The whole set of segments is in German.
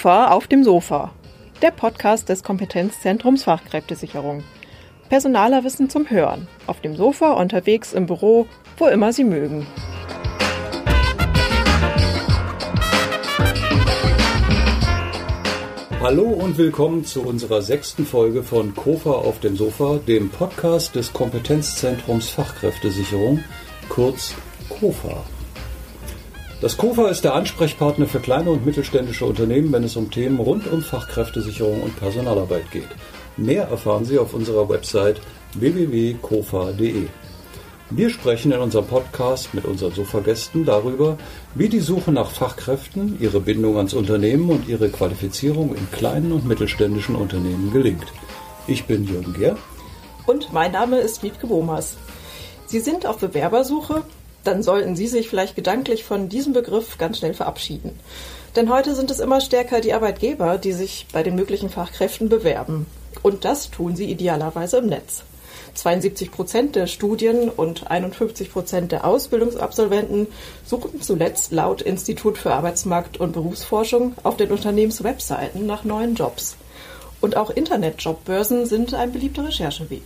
KOFA auf dem Sofa, der Podcast des Kompetenzzentrums Fachkräftesicherung. Personaler Wissen zum Hören, auf dem Sofa, unterwegs, im Büro, wo immer Sie mögen. Hallo und willkommen zu unserer sechsten Folge von KOFA auf dem Sofa, dem Podcast des Kompetenzzentrums Fachkräftesicherung, kurz KOFA. Das KOFA ist der Ansprechpartner für kleine und mittelständische Unternehmen, wenn es um Themen rund um Fachkräftesicherung und Personalarbeit geht. Mehr erfahren Sie auf unserer Website www.kofa.de. Wir sprechen in unserem Podcast mit unseren Sofa-Gästen darüber, wie die Suche nach Fachkräften, ihre Bindung ans Unternehmen und ihre Qualifizierung in kleinen und mittelständischen Unternehmen gelingt. Ich bin Jürgen Gehr. Und mein Name ist Wiebke Bomas. Sie sind auf Bewerbersuche dann sollten Sie sich vielleicht gedanklich von diesem Begriff ganz schnell verabschieden. Denn heute sind es immer stärker die Arbeitgeber, die sich bei den möglichen Fachkräften bewerben. Und das tun sie idealerweise im Netz. 72 Prozent der Studien und 51 Prozent der Ausbildungsabsolventen suchen zuletzt laut Institut für Arbeitsmarkt und Berufsforschung auf den Unternehmenswebseiten nach neuen Jobs. Und auch Internetjobbörsen sind ein beliebter Rechercheweg.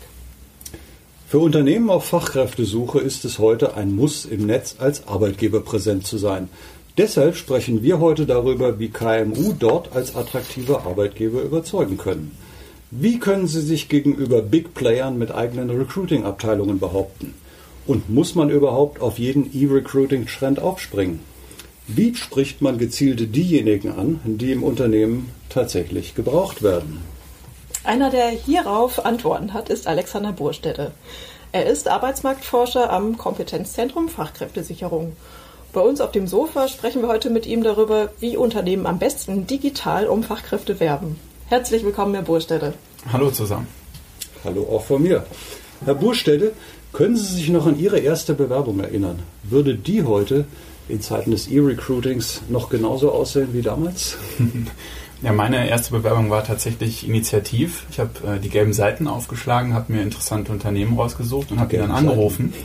Für Unternehmen auf Fachkräftesuche ist es heute ein Muss, im Netz als Arbeitgeber präsent zu sein. Deshalb sprechen wir heute darüber, wie KMU dort als attraktive Arbeitgeber überzeugen können. Wie können sie sich gegenüber Big Playern mit eigenen Recruiting-Abteilungen behaupten? Und muss man überhaupt auf jeden E-Recruiting-Trend aufspringen? Wie spricht man gezielt diejenigen an, die im Unternehmen tatsächlich gebraucht werden? Einer, der hierauf Antworten hat, ist Alexander Burstädte. Er ist Arbeitsmarktforscher am Kompetenzzentrum Fachkräftesicherung. Bei uns auf dem Sofa sprechen wir heute mit ihm darüber, wie Unternehmen am besten digital um Fachkräfte werben. Herzlich willkommen, Herr Burstädte. Hallo zusammen. Hallo auch von mir. Herr Burstädte, können Sie sich noch an Ihre erste Bewerbung erinnern? Würde die heute in Zeiten des E-Recruitings noch genauso aussehen wie damals? Ja, meine erste Bewerbung war tatsächlich initiativ. Ich habe äh, die gelben Seiten aufgeschlagen, habe mir interessante Unternehmen rausgesucht und habe die dann angerufen. Seiten.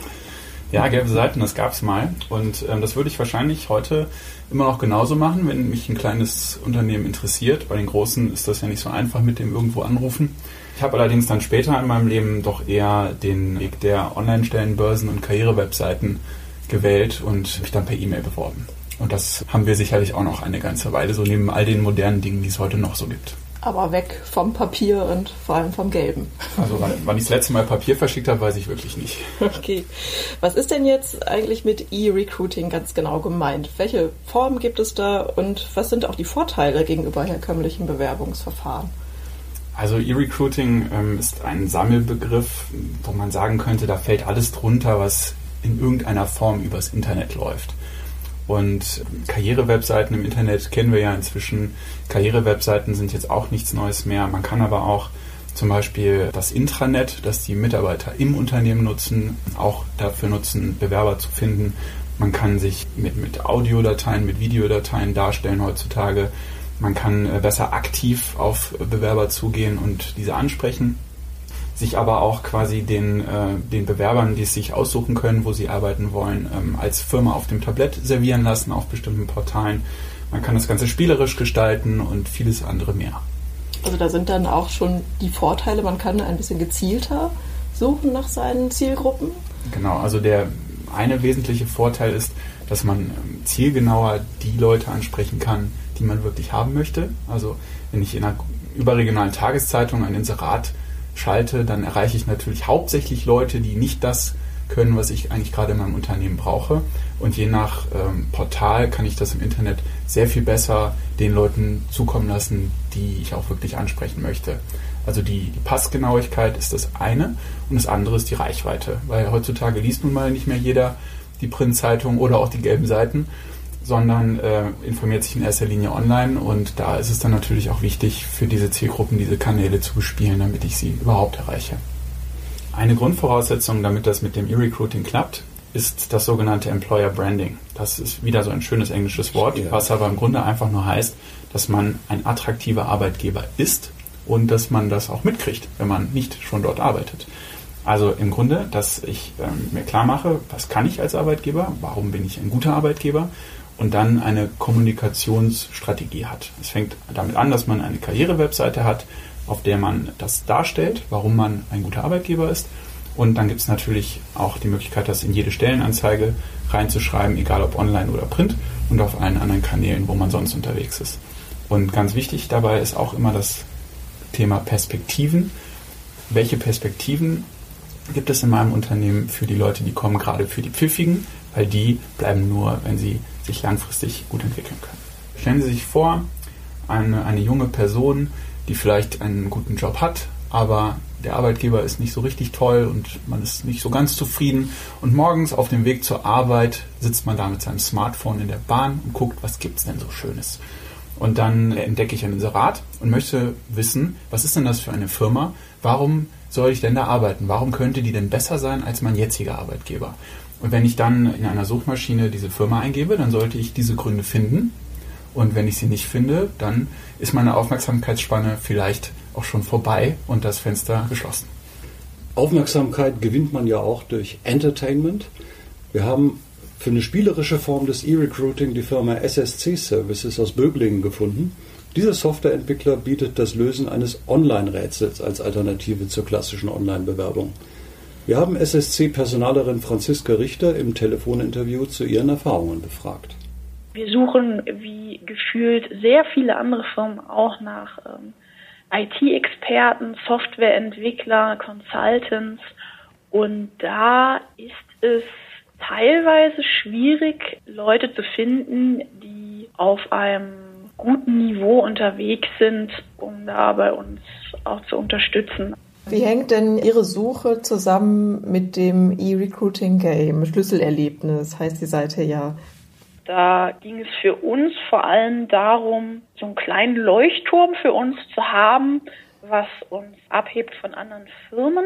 Ja, gelbe Seiten, das gab es mal. Und ähm, das würde ich wahrscheinlich heute immer noch genauso machen, wenn mich ein kleines Unternehmen interessiert. Bei den großen ist das ja nicht so einfach mit dem irgendwo anrufen. Ich habe allerdings dann später in meinem Leben doch eher den Weg der Online-Stellenbörsen und Karrierewebseiten gewählt und mich dann per E-Mail beworben. Und das haben wir sicherlich auch noch eine ganze Weile, so neben all den modernen Dingen, die es heute noch so gibt. Aber weg vom Papier und vor allem vom Gelben. Also wann, wann ich das letzte Mal Papier verschickt habe, weiß ich wirklich nicht. Okay. Was ist denn jetzt eigentlich mit E-Recruiting ganz genau gemeint? Welche Formen gibt es da und was sind auch die Vorteile gegenüber herkömmlichen Bewerbungsverfahren? Also E-Recruiting ähm, ist ein Sammelbegriff, wo man sagen könnte, da fällt alles drunter, was in irgendeiner Form übers Internet läuft. Und Karrierewebseiten im Internet kennen wir ja inzwischen. Karrierewebseiten sind jetzt auch nichts Neues mehr. Man kann aber auch zum Beispiel das Intranet, das die Mitarbeiter im Unternehmen nutzen, auch dafür nutzen, Bewerber zu finden. Man kann sich mit, mit Audiodateien, mit Videodateien darstellen heutzutage. Man kann äh, besser aktiv auf Bewerber zugehen und diese ansprechen sich aber auch quasi den, äh, den Bewerbern, die es sich aussuchen können, wo sie arbeiten wollen, ähm, als Firma auf dem Tablett servieren lassen auf bestimmten Portalen. Man kann das Ganze spielerisch gestalten und vieles andere mehr. Also da sind dann auch schon die Vorteile, man kann ein bisschen gezielter suchen nach seinen Zielgruppen. Genau, also der eine wesentliche Vorteil ist, dass man ähm, zielgenauer die Leute ansprechen kann, die man wirklich haben möchte. Also wenn ich in einer überregionalen Tageszeitung ein Inserat schalte, dann erreiche ich natürlich hauptsächlich Leute, die nicht das können, was ich eigentlich gerade in meinem Unternehmen brauche. Und je nach ähm, Portal kann ich das im Internet sehr viel besser den Leuten zukommen lassen, die ich auch wirklich ansprechen möchte. Also die, die Passgenauigkeit ist das eine und das andere ist die Reichweite, weil heutzutage liest nun mal nicht mehr jeder die Printzeitung oder auch die gelben Seiten sondern äh, informiert sich in erster Linie online und da ist es dann natürlich auch wichtig, für diese Zielgruppen diese Kanäle zu bespielen, damit ich sie überhaupt erreiche. Eine Grundvoraussetzung, damit das mit dem E-Recruiting klappt, ist das sogenannte Employer Branding. Das ist wieder so ein schönes englisches Wort, ja. was aber im Grunde einfach nur heißt, dass man ein attraktiver Arbeitgeber ist und dass man das auch mitkriegt, wenn man nicht schon dort arbeitet. Also im Grunde, dass ich ähm, mir klar mache, was kann ich als Arbeitgeber, warum bin ich ein guter Arbeitgeber und dann eine Kommunikationsstrategie hat. Es fängt damit an, dass man eine Karrierewebseite hat, auf der man das darstellt, warum man ein guter Arbeitgeber ist. Und dann gibt es natürlich auch die Möglichkeit, das in jede Stellenanzeige reinzuschreiben, egal ob online oder print und auf allen anderen Kanälen, wo man sonst unterwegs ist. Und ganz wichtig dabei ist auch immer das Thema Perspektiven. Welche Perspektiven gibt es in meinem Unternehmen für die Leute, die kommen, gerade für die Pfiffigen, weil die bleiben nur, wenn sie sich langfristig gut entwickeln können. Stellen Sie sich vor, eine, eine junge Person, die vielleicht einen guten Job hat, aber der Arbeitgeber ist nicht so richtig toll und man ist nicht so ganz zufrieden. Und morgens auf dem Weg zur Arbeit sitzt man da mit seinem Smartphone in der Bahn und guckt, was gibt es denn so Schönes. Und dann entdecke ich ein Inserat und möchte wissen, was ist denn das für eine Firma? Warum soll ich denn da arbeiten? Warum könnte die denn besser sein als mein jetziger Arbeitgeber? Und wenn ich dann in einer Suchmaschine diese Firma eingebe, dann sollte ich diese Gründe finden. Und wenn ich sie nicht finde, dann ist meine Aufmerksamkeitsspanne vielleicht auch schon vorbei und das Fenster geschlossen. Aufmerksamkeit gewinnt man ja auch durch Entertainment. Wir haben für eine spielerische Form des E-Recruiting die Firma SSC Services aus Böblingen gefunden. Dieser Softwareentwickler bietet das Lösen eines Online-Rätsels als Alternative zur klassischen Online-Bewerbung. Wir haben SSC-Personalerin Franziska Richter im Telefoninterview zu ihren Erfahrungen befragt. Wir suchen, wie gefühlt sehr viele andere Firmen, auch nach ähm, IT-Experten, Softwareentwickler, Consultants. Und da ist es teilweise schwierig, Leute zu finden, die auf einem guten Niveau unterwegs sind, um da bei uns auch zu unterstützen. Wie hängt denn Ihre Suche zusammen mit dem E-Recruiting Game? Schlüsselerlebnis heißt die Seite ja. Da ging es für uns vor allem darum, so einen kleinen Leuchtturm für uns zu haben, was uns abhebt von anderen Firmen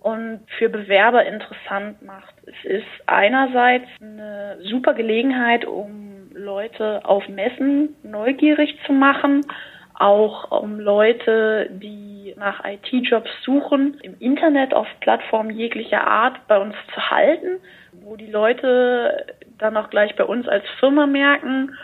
und für Bewerber interessant macht. Es ist einerseits eine super Gelegenheit, um Leute auf Messen neugierig zu machen, auch um Leute, die nach IT-Jobs suchen, im Internet auf Plattformen jeglicher Art bei uns zu halten, wo die Leute dann auch gleich bei uns als Firma merken,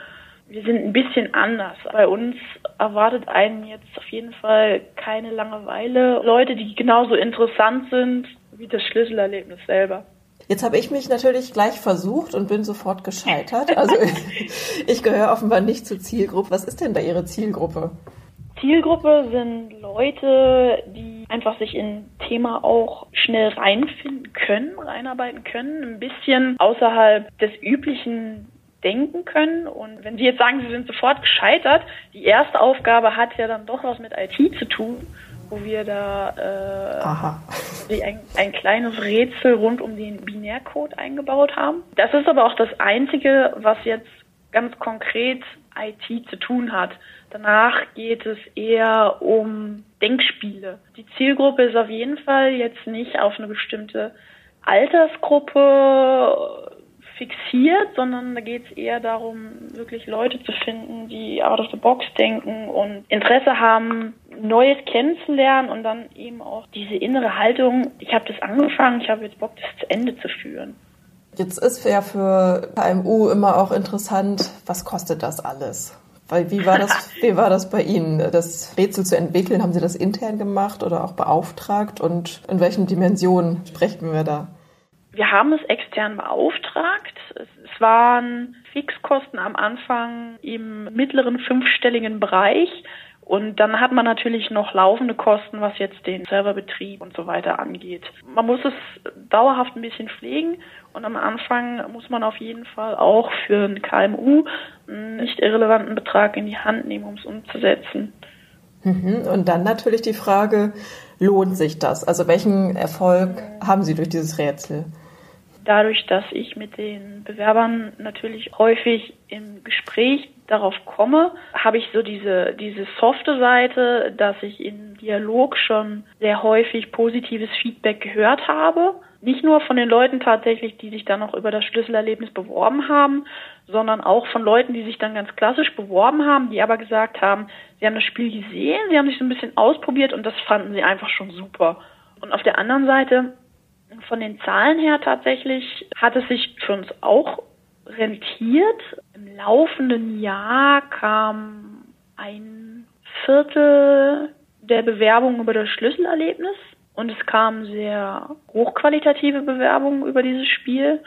wir sind ein bisschen anders. Bei uns erwartet einen jetzt auf jeden Fall keine Langeweile. Leute, die genauso interessant sind wie das Schlüsselerlebnis selber. Jetzt habe ich mich natürlich gleich versucht und bin sofort gescheitert. Also ich gehöre offenbar nicht zur Zielgruppe. Was ist denn da Ihre Zielgruppe? Zielgruppe sind Leute, die einfach sich in Thema auch schnell reinfinden können, reinarbeiten können, ein bisschen außerhalb des üblichen denken können. Und wenn Sie jetzt sagen, Sie sind sofort gescheitert, die erste Aufgabe hat ja dann doch was mit IT zu tun, wo wir da äh, ein, ein kleines Rätsel rund um den Binärcode eingebaut haben. Das ist aber auch das Einzige, was jetzt ganz konkret IT zu tun hat. Danach geht es eher um Denkspiele. Die Zielgruppe ist auf jeden Fall jetzt nicht auf eine bestimmte Altersgruppe fixiert, sondern da geht es eher darum, wirklich Leute zu finden, die out of the box denken und Interesse haben, Neues kennenzulernen und dann eben auch diese innere Haltung, ich habe das angefangen, ich habe jetzt Bock, das zu Ende zu führen. Jetzt ist ja für KMU immer auch interessant, was kostet das alles? Weil wie war das, wie war das bei Ihnen, das Rätsel zu entwickeln? Haben Sie das intern gemacht oder auch beauftragt? Und in welchen Dimensionen sprechen wir da? Wir haben es extern beauftragt. Es waren Fixkosten am Anfang im mittleren fünfstelligen Bereich. Und dann hat man natürlich noch laufende Kosten, was jetzt den Serverbetrieb und so weiter angeht. Man muss es dauerhaft ein bisschen pflegen und am Anfang muss man auf jeden Fall auch für ein KMU einen nicht irrelevanten Betrag in die Hand nehmen, um es umzusetzen. Mhm. Und dann natürlich die Frage, lohnt sich das? Also welchen Erfolg haben Sie durch dieses Rätsel? dadurch, dass ich mit den Bewerbern natürlich häufig im Gespräch darauf komme, habe ich so diese, diese softe Seite, dass ich im Dialog schon sehr häufig positives Feedback gehört habe. Nicht nur von den Leuten tatsächlich, die sich dann noch über das Schlüsselerlebnis beworben haben, sondern auch von Leuten, die sich dann ganz klassisch beworben haben, die aber gesagt haben, sie haben das Spiel gesehen, sie haben sich so ein bisschen ausprobiert und das fanden sie einfach schon super. Und auf der anderen Seite von den Zahlen her tatsächlich hat es sich für uns auch rentiert. im laufenden Jahr kam ein Viertel der Bewerbungen über das Schlüsselerlebnis und es kamen sehr hochqualitative Bewerbungen über dieses Spiel.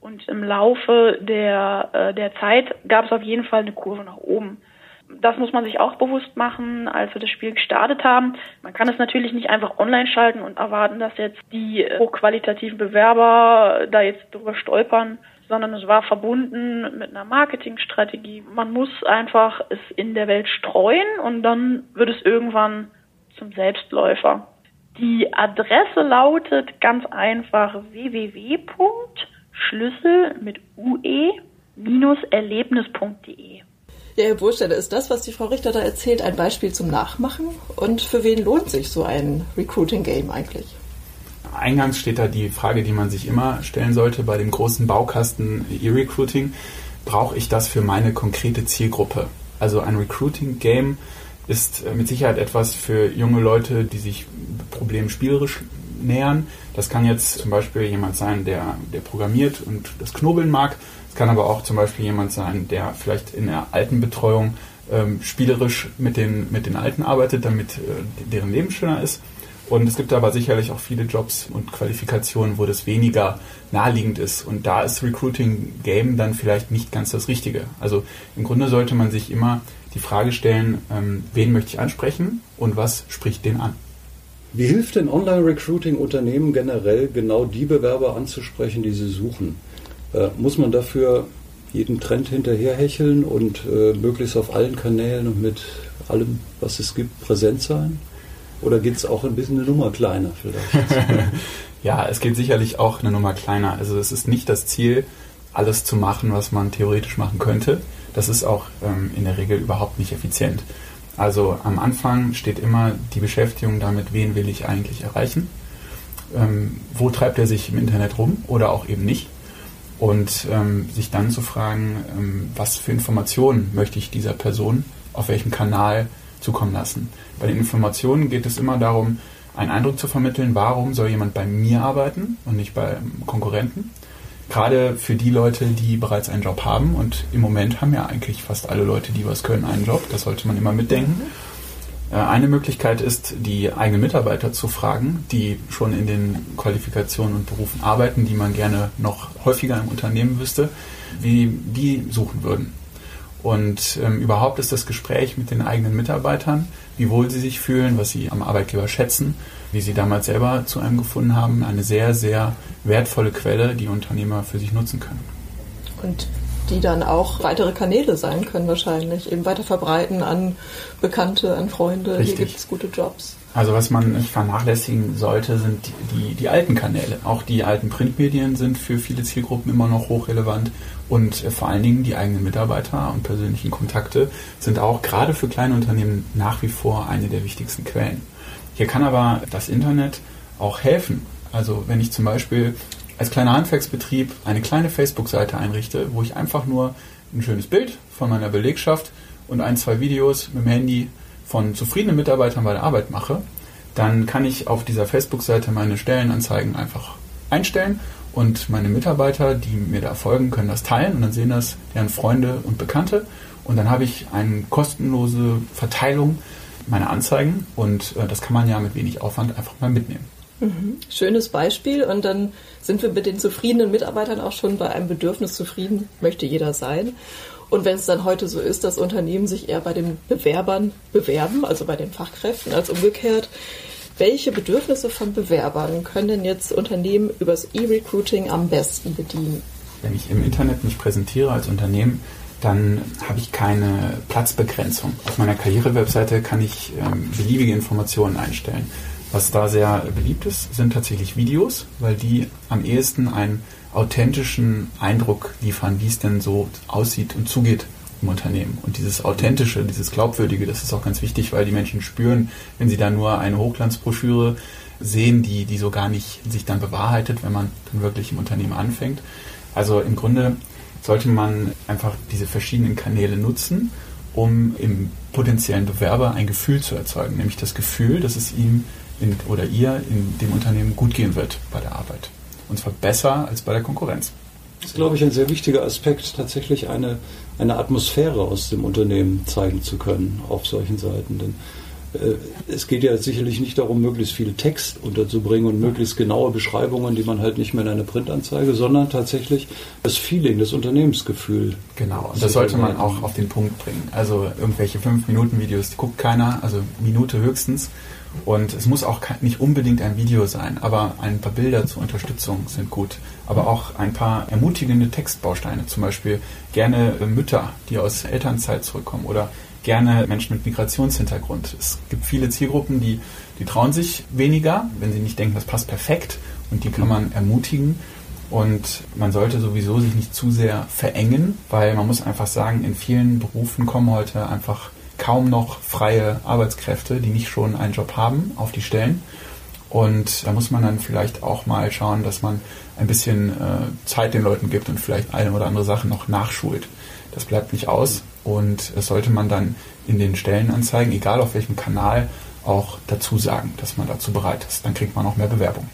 Und im Laufe der, äh, der Zeit gab es auf jeden Fall eine Kurve nach oben. Das muss man sich auch bewusst machen, als wir das Spiel gestartet haben. Man kann es natürlich nicht einfach online schalten und erwarten, dass jetzt die hochqualitativen Bewerber da jetzt drüber stolpern, sondern es war verbunden mit einer Marketingstrategie. Man muss einfach es in der Welt streuen und dann wird es irgendwann zum Selbstläufer. Die Adresse lautet ganz einfach www.schlüssel mit ue-erlebnis.de. Ja, Herr Bursteller, ist das, was die Frau Richter da erzählt, ein Beispiel zum Nachmachen? Und für wen lohnt sich so ein Recruiting-Game eigentlich? Eingangs steht da die Frage, die man sich immer stellen sollte bei dem großen Baukasten E-Recruiting. Brauche ich das für meine konkrete Zielgruppe? Also ein Recruiting-Game ist äh, mit Sicherheit etwas für junge Leute, die sich Problemen spielerisch nähern. Das kann jetzt zum Beispiel jemand sein, der, der programmiert und das Knobeln mag. Es kann aber auch zum Beispiel jemand sein, der vielleicht in der alten Betreuung ähm, spielerisch mit den, mit den Alten arbeitet, damit äh, deren Leben schöner ist. Und es gibt aber sicherlich auch viele Jobs und Qualifikationen, wo das weniger naheliegend ist. Und da ist Recruiting Game dann vielleicht nicht ganz das Richtige. Also im Grunde sollte man sich immer die Frage stellen, ähm, wen möchte ich ansprechen und was spricht den an? Wie hilft denn Online-Recruiting Unternehmen generell, genau die Bewerber anzusprechen, die sie suchen? Äh, muss man dafür jeden Trend hinterherhecheln und äh, möglichst auf allen Kanälen und mit allem, was es gibt, präsent sein? Oder geht es auch ein bisschen eine Nummer kleiner vielleicht? ja, es geht sicherlich auch eine Nummer kleiner. Also es ist nicht das Ziel, alles zu machen, was man theoretisch machen könnte. Das ist auch ähm, in der Regel überhaupt nicht effizient. Also am Anfang steht immer die Beschäftigung damit, wen will ich eigentlich erreichen, ähm, wo treibt er sich im Internet rum oder auch eben nicht. Und ähm, sich dann zu fragen, ähm, was für Informationen möchte ich dieser Person auf welchem Kanal zukommen lassen. Bei den Informationen geht es immer darum, einen Eindruck zu vermitteln, warum soll jemand bei mir arbeiten und nicht bei Konkurrenten gerade für die Leute, die bereits einen Job haben und im Moment haben ja eigentlich fast alle Leute, die was können, einen Job. Das sollte man immer mitdenken. Mhm. Eine Möglichkeit ist, die eigenen Mitarbeiter zu fragen, die schon in den Qualifikationen und Berufen arbeiten, die man gerne noch häufiger im Unternehmen wüsste, wie die suchen würden. Und ähm, überhaupt ist das Gespräch mit den eigenen Mitarbeitern, wie wohl sie sich fühlen, was sie am Arbeitgeber schätzen, wie sie damals selber zu einem gefunden haben, eine sehr, sehr wertvolle Quelle, die Unternehmer für sich nutzen können. Und die dann auch weitere Kanäle sein können wahrscheinlich, eben weiter verbreiten an Bekannte, an Freunde, Richtig. hier gibt es gute Jobs. Also was man nicht vernachlässigen sollte, sind die, die alten Kanäle. Auch die alten Printmedien sind für viele Zielgruppen immer noch hochrelevant und äh, vor allen Dingen die eigenen Mitarbeiter und persönlichen Kontakte sind auch gerade für kleine Unternehmen nach wie vor eine der wichtigsten Quellen. Hier kann aber das Internet auch helfen. Also wenn ich zum Beispiel als kleiner Handwerksbetrieb eine kleine Facebook-Seite einrichte, wo ich einfach nur ein schönes Bild von meiner Belegschaft und ein, zwei Videos mit dem Handy von zufriedenen Mitarbeitern bei der Arbeit mache, dann kann ich auf dieser Facebook-Seite meine Stellenanzeigen einfach einstellen und meine Mitarbeiter, die mir da folgen, können das teilen und dann sehen das deren Freunde und Bekannte und dann habe ich eine kostenlose Verteilung meiner Anzeigen und äh, das kann man ja mit wenig Aufwand einfach mal mitnehmen. Mhm. Schönes Beispiel und dann sind wir mit den zufriedenen Mitarbeitern auch schon bei einem Bedürfnis zufrieden, möchte jeder sein. Und wenn es dann heute so ist, dass Unternehmen sich eher bei den Bewerbern bewerben, also bei den Fachkräften, als umgekehrt, welche Bedürfnisse von Bewerbern können denn jetzt Unternehmen übers E-Recruiting am besten bedienen? Wenn ich im Internet mich präsentiere als Unternehmen, dann habe ich keine Platzbegrenzung. Auf meiner Karrierewebseite kann ich ähm, beliebige Informationen einstellen. Was da sehr beliebt ist, sind tatsächlich Videos, weil die am ehesten einen authentischen Eindruck liefern, wie es denn so aussieht und zugeht im Unternehmen. Und dieses Authentische, dieses Glaubwürdige, das ist auch ganz wichtig, weil die Menschen spüren, wenn sie da nur eine Hochglanzbroschüre sehen, die, die so gar nicht sich dann bewahrheitet, wenn man dann wirklich im Unternehmen anfängt. Also im Grunde sollte man einfach diese verschiedenen Kanäle nutzen, um im potenziellen Bewerber ein Gefühl zu erzeugen, nämlich das Gefühl, dass es ihm in, oder ihr in dem Unternehmen gut gehen wird bei der Arbeit. Und zwar besser als bei der Konkurrenz. Das ist, glaube ich, ein sehr wichtiger Aspekt, tatsächlich eine, eine Atmosphäre aus dem Unternehmen zeigen zu können auf solchen Seiten. Denn äh, es geht ja sicherlich nicht darum, möglichst viel Text unterzubringen und möglichst genaue Beschreibungen, die man halt nicht mehr in einer Printanzeige, sondern tatsächlich das Feeling, das Unternehmensgefühl. Genau, und das sollte man auch auf den Punkt bringen. Also irgendwelche 5-Minuten-Videos, die guckt keiner, also Minute höchstens. Und es muss auch nicht unbedingt ein Video sein, aber ein paar Bilder zur Unterstützung sind gut. Aber auch ein paar ermutigende Textbausteine, zum Beispiel gerne Mütter, die aus Elternzeit zurückkommen oder gerne Menschen mit Migrationshintergrund. Es gibt viele Zielgruppen, die, die trauen sich weniger, wenn sie nicht denken, das passt perfekt und die kann man ermutigen. Und man sollte sowieso sich nicht zu sehr verengen, weil man muss einfach sagen, in vielen Berufen kommen heute einfach kaum noch freie Arbeitskräfte, die nicht schon einen Job haben, auf die Stellen. Und da muss man dann vielleicht auch mal schauen, dass man ein bisschen äh, Zeit den Leuten gibt und vielleicht eine oder andere Sache noch nachschult. Das bleibt nicht aus. Und das sollte man dann in den Stellenanzeigen, egal auf welchem Kanal, auch dazu sagen, dass man dazu bereit ist. Dann kriegt man auch mehr Bewerbung.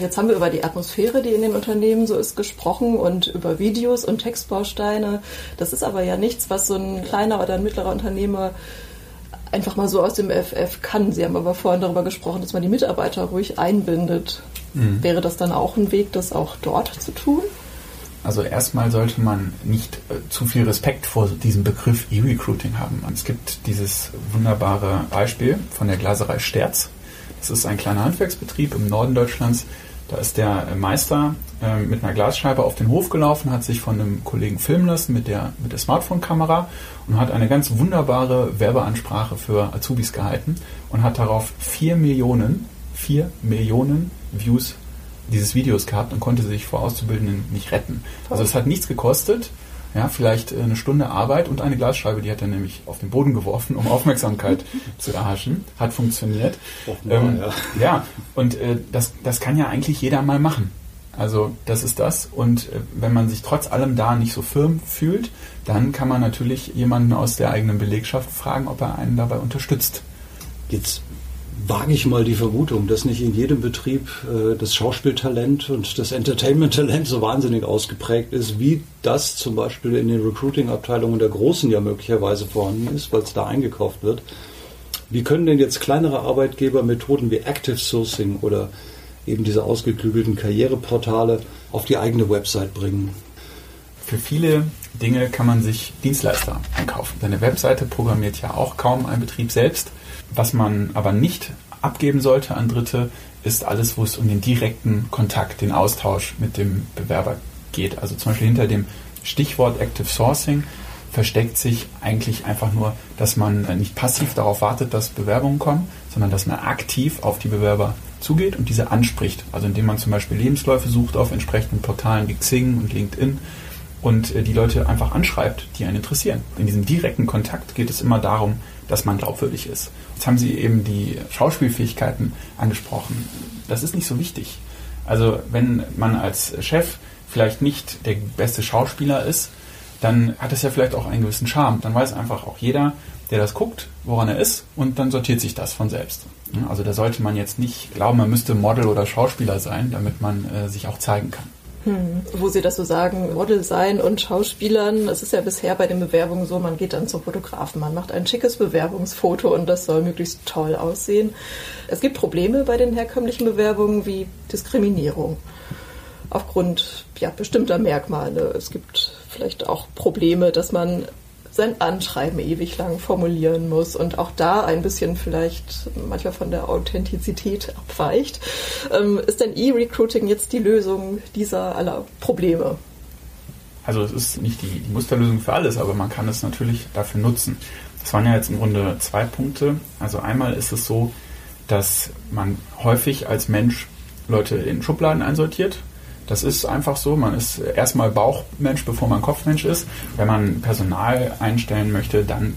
Jetzt haben wir über die Atmosphäre, die in den Unternehmen so ist, gesprochen und über Videos und Textbausteine. Das ist aber ja nichts, was so ein kleiner oder ein mittlerer Unternehmer einfach mal so aus dem FF kann. Sie haben aber vorhin darüber gesprochen, dass man die Mitarbeiter ruhig einbindet. Mhm. Wäre das dann auch ein Weg, das auch dort zu tun? Also erstmal sollte man nicht äh, zu viel Respekt vor diesem Begriff E-Recruiting haben. Es gibt dieses wunderbare Beispiel von der Glaserei Sterz. Das ist ein kleiner Handwerksbetrieb im Norden Deutschlands. Da ist der Meister äh, mit einer Glasscheibe auf den Hof gelaufen, hat sich von einem Kollegen filmen lassen mit der, mit der Smartphone-Kamera und hat eine ganz wunderbare Werbeansprache für Azubis gehalten und hat darauf vier Millionen, vier Millionen Views dieses Videos gehabt und konnte sich vor Auszubildenden nicht retten. Also es hat nichts gekostet. Ja, vielleicht eine Stunde Arbeit und eine Glasscheibe, die hat er nämlich auf den Boden geworfen, um Aufmerksamkeit zu erhaschen. Hat funktioniert. Ähm, ja. ja, und äh, das, das kann ja eigentlich jeder mal machen. Also das ist das. Und äh, wenn man sich trotz allem da nicht so firm fühlt, dann kann man natürlich jemanden aus der eigenen Belegschaft fragen, ob er einen dabei unterstützt. Jetzt wage ich mal die Vermutung, dass nicht in jedem Betrieb äh, das Schauspieltalent und das Entertainment-Talent so wahnsinnig ausgeprägt ist, wie das zum Beispiel in den Recruiting-Abteilungen der Großen ja möglicherweise vorhanden ist, weil es da eingekauft wird. Wie können denn jetzt kleinere Arbeitgeber Methoden wie Active Sourcing oder eben diese ausgeklügelten Karriereportale auf die eigene Website bringen? Für viele Dinge kann man sich Dienstleister einkaufen. Deine Webseite programmiert ja auch kaum ein Betrieb selbst. Was man aber nicht abgeben sollte an Dritte, ist alles, wo es um den direkten Kontakt, den Austausch mit dem Bewerber geht. Also zum Beispiel hinter dem Stichwort Active Sourcing versteckt sich eigentlich einfach nur, dass man nicht passiv darauf wartet, dass Bewerbungen kommen, sondern dass man aktiv auf die Bewerber zugeht und diese anspricht. Also indem man zum Beispiel Lebensläufe sucht auf entsprechenden Portalen wie Xing und LinkedIn und äh, die Leute einfach anschreibt, die einen interessieren. In diesem direkten Kontakt geht es immer darum, dass man glaubwürdig ist. Jetzt haben Sie eben die Schauspielfähigkeiten angesprochen. Das ist nicht so wichtig. Also wenn man als Chef vielleicht nicht der beste Schauspieler ist, dann hat es ja vielleicht auch einen gewissen Charme. Dann weiß einfach auch jeder, der das guckt, woran er ist und dann sortiert sich das von selbst. Also da sollte man jetzt nicht glauben, man müsste Model oder Schauspieler sein, damit man äh, sich auch zeigen kann. Hm. Wo Sie das so sagen, Model sein und Schauspielern, es ist ja bisher bei den Bewerbungen so, man geht dann zum Fotografen, man macht ein schickes Bewerbungsfoto und das soll möglichst toll aussehen. Es gibt Probleme bei den herkömmlichen Bewerbungen wie Diskriminierung aufgrund ja, bestimmter Merkmale. Es gibt vielleicht auch Probleme, dass man sein Anschreiben ewig lang formulieren muss und auch da ein bisschen vielleicht manchmal von der Authentizität abweicht. Ähm, ist denn E-Recruiting jetzt die Lösung dieser aller Probleme? Also es ist nicht die, die Musterlösung für alles, aber man kann es natürlich dafür nutzen. Das waren ja jetzt im Grunde zwei Punkte. Also einmal ist es so, dass man häufig als Mensch Leute in Schubladen einsortiert. Das ist einfach so. Man ist erstmal Bauchmensch, bevor man Kopfmensch ist. Wenn man Personal einstellen möchte, dann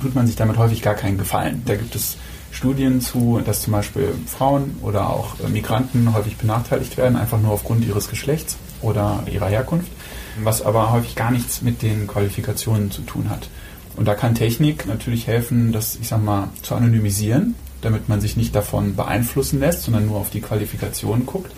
tut man sich damit häufig gar keinen Gefallen. Da gibt es Studien zu, dass zum Beispiel Frauen oder auch Migranten häufig benachteiligt werden, einfach nur aufgrund ihres Geschlechts oder ihrer Herkunft, was aber häufig gar nichts mit den Qualifikationen zu tun hat. Und da kann Technik natürlich helfen, das, ich sag mal, zu anonymisieren, damit man sich nicht davon beeinflussen lässt, sondern nur auf die Qualifikationen guckt.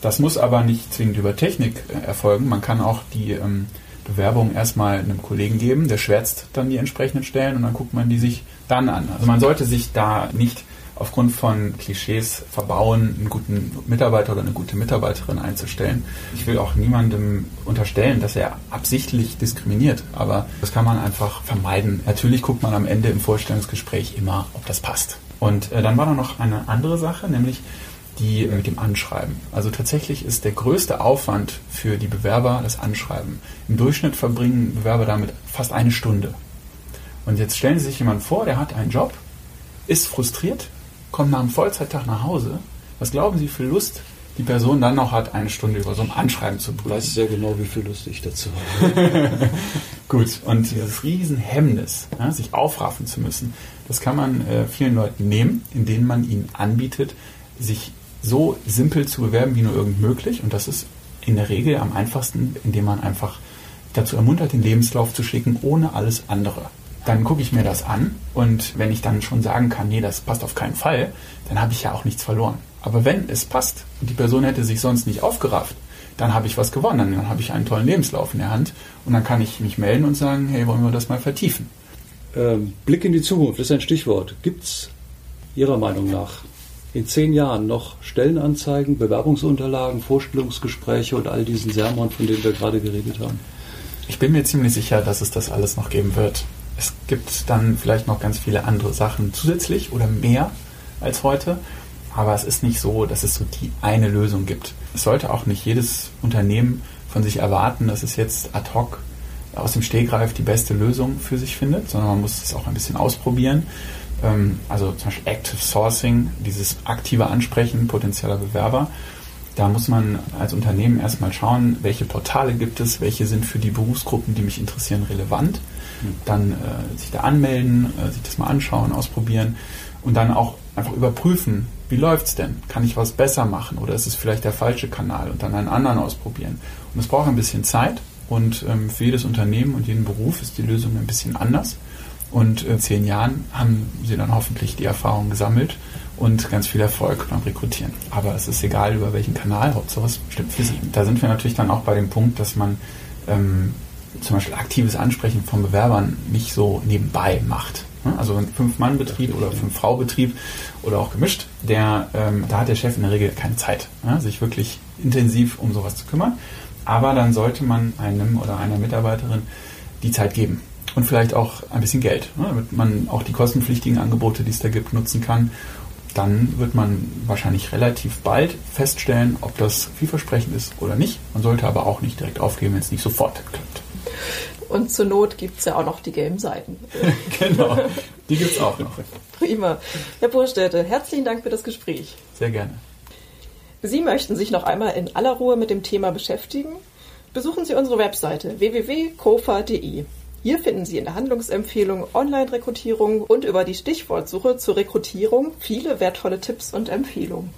Das muss aber nicht zwingend über Technik äh, erfolgen. Man kann auch die ähm, Bewerbung erstmal einem Kollegen geben, der schwärzt dann die entsprechenden Stellen und dann guckt man die sich dann an. Also man sollte sich da nicht aufgrund von Klischees verbauen, einen guten Mitarbeiter oder eine gute Mitarbeiterin einzustellen. Ich will auch niemandem unterstellen, dass er absichtlich diskriminiert, aber das kann man einfach vermeiden. Natürlich guckt man am Ende im Vorstellungsgespräch immer, ob das passt. Und äh, dann war da noch eine andere Sache, nämlich die mit dem Anschreiben. Also tatsächlich ist der größte Aufwand für die Bewerber das Anschreiben. Im Durchschnitt verbringen Bewerber damit fast eine Stunde. Und jetzt stellen Sie sich jemanden vor, der hat einen Job, ist frustriert, kommt nach einem Vollzeittag nach Hause. Was glauben Sie, viel Lust die Person dann noch hat, eine Stunde über so ein Anschreiben zu prüfen? Ich weiß sehr genau, wie viel Lust ich dazu habe. Gut, und dieses Riesenhemmnis, ja, sich aufraffen zu müssen, das kann man äh, vielen Leuten nehmen, indem man ihnen anbietet, sich so simpel zu bewerben wie nur irgend möglich. Und das ist in der Regel am einfachsten, indem man einfach dazu ermuntert, den Lebenslauf zu schicken, ohne alles andere. Dann gucke ich mir das an und wenn ich dann schon sagen kann, nee, das passt auf keinen Fall, dann habe ich ja auch nichts verloren. Aber wenn es passt und die Person hätte sich sonst nicht aufgerafft, dann habe ich was gewonnen. Dann habe ich einen tollen Lebenslauf in der Hand und dann kann ich mich melden und sagen, hey, wollen wir das mal vertiefen? Ähm, Blick in die Zukunft ist ein Stichwort. Gibt es Ihrer Meinung nach in zehn Jahren noch Stellenanzeigen, Bewerbungsunterlagen, Vorstellungsgespräche und all diesen Sermon, von denen wir gerade geredet haben? Ich bin mir ziemlich sicher, dass es das alles noch geben wird. Es gibt dann vielleicht noch ganz viele andere Sachen zusätzlich oder mehr als heute, aber es ist nicht so, dass es so die eine Lösung gibt. Es sollte auch nicht jedes Unternehmen von sich erwarten, dass es jetzt ad hoc aus dem Stehgreif die beste Lösung für sich findet, sondern man muss es auch ein bisschen ausprobieren. Ähm, also zum Beispiel Active Sourcing, dieses aktive Ansprechen potenzieller Bewerber. Da muss man als Unternehmen erstmal schauen, welche Portale gibt es, welche sind für die Berufsgruppen, die mich interessieren, relevant. Hm. Dann äh, sich da anmelden, äh, sich das mal anschauen, ausprobieren und dann auch einfach überprüfen, wie läuft es denn? Kann ich was besser machen oder ist es vielleicht der falsche Kanal und dann einen anderen ausprobieren? Und es braucht ein bisschen Zeit und ähm, für jedes Unternehmen und jeden Beruf ist die Lösung ein bisschen anders. Und in zehn Jahren haben sie dann hoffentlich die Erfahrung gesammelt und ganz viel Erfolg beim Rekrutieren. Aber es ist egal, über welchen Kanal, Hauptsache es stimmt für sie. Da sind wir natürlich dann auch bei dem Punkt, dass man ähm, zum Beispiel aktives Ansprechen von Bewerbern nicht so nebenbei macht. Also ein Fünf-Mann-Betrieb oder Fünf-Frau-Betrieb oder auch gemischt, der, ähm, da hat der Chef in der Regel keine Zeit, ja, sich wirklich intensiv um sowas zu kümmern. Aber dann sollte man einem oder einer Mitarbeiterin die Zeit geben und vielleicht auch ein bisschen Geld, ne, damit man auch die kostenpflichtigen Angebote, die es da gibt, nutzen kann. Dann wird man wahrscheinlich relativ bald feststellen, ob das vielversprechend ist oder nicht. Man sollte aber auch nicht direkt aufgeben, wenn es nicht sofort klappt. Und zur Not gibt es ja auch noch die gelben Seiten. genau, die gibt es auch noch. Prima. Herr Burstädte, herzlichen Dank für das Gespräch. Sehr gerne. Sie möchten sich noch einmal in aller Ruhe mit dem Thema beschäftigen? Besuchen Sie unsere Webseite www.kofa.de. Hier finden Sie in der Handlungsempfehlung Online-Rekrutierung und über die Stichwortsuche zur Rekrutierung viele wertvolle Tipps und Empfehlungen.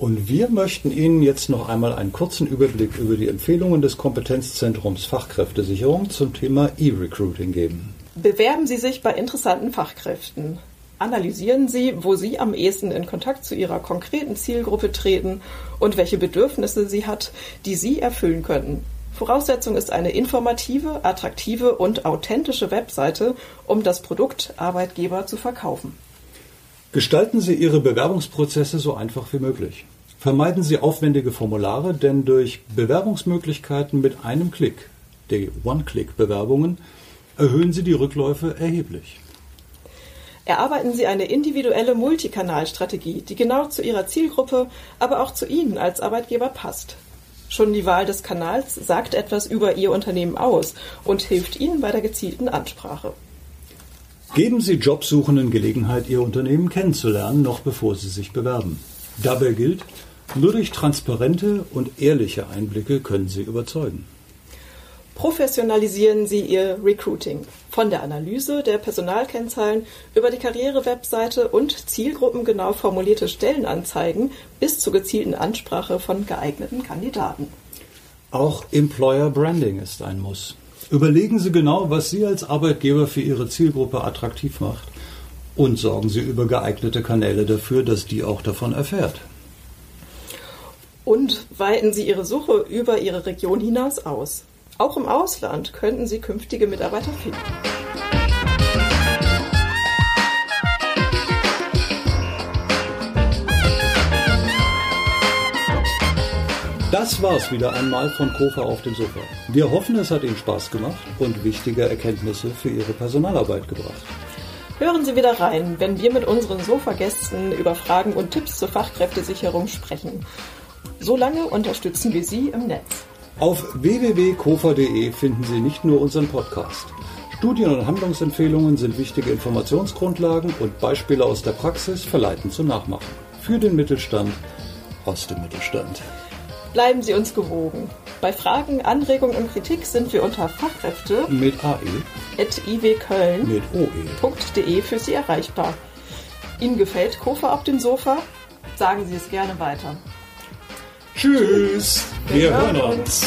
Und wir möchten Ihnen jetzt noch einmal einen kurzen Überblick über die Empfehlungen des Kompetenzzentrums Fachkräftesicherung zum Thema E-Recruiting geben. Bewerben Sie sich bei interessanten Fachkräften. Analysieren Sie, wo Sie am ehesten in Kontakt zu Ihrer konkreten Zielgruppe treten und welche Bedürfnisse sie hat, die Sie erfüllen können. Voraussetzung ist eine informative, attraktive und authentische Webseite, um das Produkt Arbeitgeber zu verkaufen. Gestalten Sie Ihre Bewerbungsprozesse so einfach wie möglich. Vermeiden Sie aufwendige Formulare, denn durch Bewerbungsmöglichkeiten mit einem Klick, die One-Click-Bewerbungen, erhöhen Sie die Rückläufe erheblich. Erarbeiten Sie eine individuelle Multikanalstrategie, die genau zu Ihrer Zielgruppe, aber auch zu Ihnen als Arbeitgeber passt. Schon die Wahl des Kanals sagt etwas über Ihr Unternehmen aus und hilft Ihnen bei der gezielten Ansprache. Geben Sie Jobsuchenden Gelegenheit, Ihr Unternehmen kennenzulernen, noch bevor Sie sich bewerben. Dabei gilt, nur durch transparente und ehrliche Einblicke können Sie überzeugen. Professionalisieren Sie Ihr Recruiting. Von der Analyse der Personalkennzahlen über die Karrierewebseite und zielgruppengenau formulierte Stellenanzeigen bis zur gezielten Ansprache von geeigneten Kandidaten. Auch Employer Branding ist ein Muss. Überlegen Sie genau, was Sie als Arbeitgeber für Ihre Zielgruppe attraktiv macht und sorgen Sie über geeignete Kanäle dafür, dass die auch davon erfährt. Und weiten Sie Ihre Suche über Ihre Region hinaus aus. Auch im Ausland könnten Sie künftige Mitarbeiter finden. Das war's wieder einmal von Kofa auf dem Sofa. Wir hoffen, es hat Ihnen Spaß gemacht und wichtige Erkenntnisse für Ihre Personalarbeit gebracht. Hören Sie wieder rein, wenn wir mit unseren Sofagästen über Fragen und Tipps zur Fachkräftesicherung sprechen. Solange unterstützen wir Sie im Netz. Auf www.kofa.de finden Sie nicht nur unseren Podcast. Studien- und Handlungsempfehlungen sind wichtige Informationsgrundlagen und Beispiele aus der Praxis verleiten zum Nachmachen. Für den Mittelstand aus dem Mittelstand. Bleiben Sie uns gewogen. Bei Fragen, Anregungen und Kritik sind wir unter Fachkräfte Mit AE, at iwköln.de mit OE. für Sie erreichbar. Ihnen gefällt Kofa auf dem Sofa? Sagen Sie es gerne weiter. Tschüss, wir hören uns.